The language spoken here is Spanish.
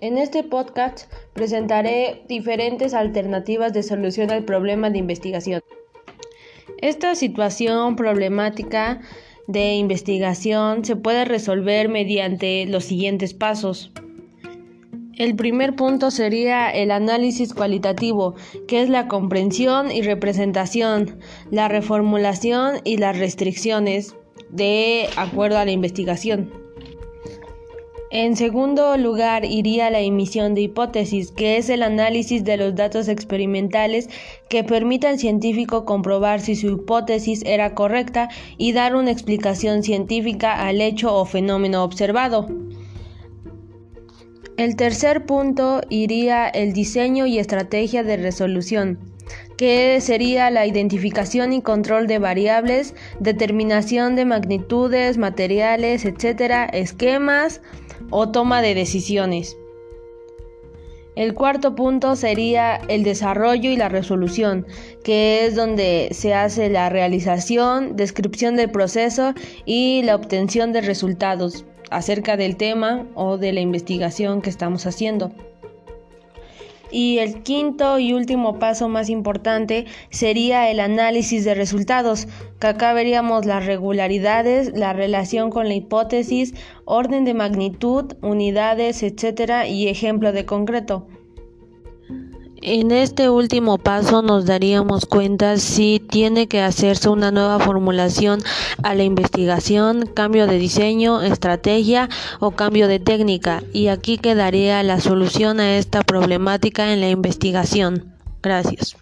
En este podcast presentaré diferentes alternativas de solución al problema de investigación. Esta situación problemática de investigación se puede resolver mediante los siguientes pasos. El primer punto sería el análisis cualitativo, que es la comprensión y representación, la reformulación y las restricciones de acuerdo a la investigación. En segundo lugar iría la emisión de hipótesis, que es el análisis de los datos experimentales que permita al científico comprobar si su hipótesis era correcta y dar una explicación científica al hecho o fenómeno observado. El tercer punto iría el diseño y estrategia de resolución que sería la identificación y control de variables, determinación de magnitudes, materiales, etcétera, esquemas, o toma de decisiones. El cuarto punto sería el desarrollo y la resolución, que es donde se hace la realización, descripción del proceso y la obtención de resultados acerca del tema o de la investigación que estamos haciendo. Y el quinto y último paso más importante sería el análisis de resultados, que acá veríamos las regularidades, la relación con la hipótesis, orden de magnitud, unidades, etc. y ejemplo de concreto. En este último paso nos daríamos cuenta si tiene que hacerse una nueva formulación a la investigación, cambio de diseño, estrategia o cambio de técnica y aquí quedaría la solución a esta problemática en la investigación. Gracias.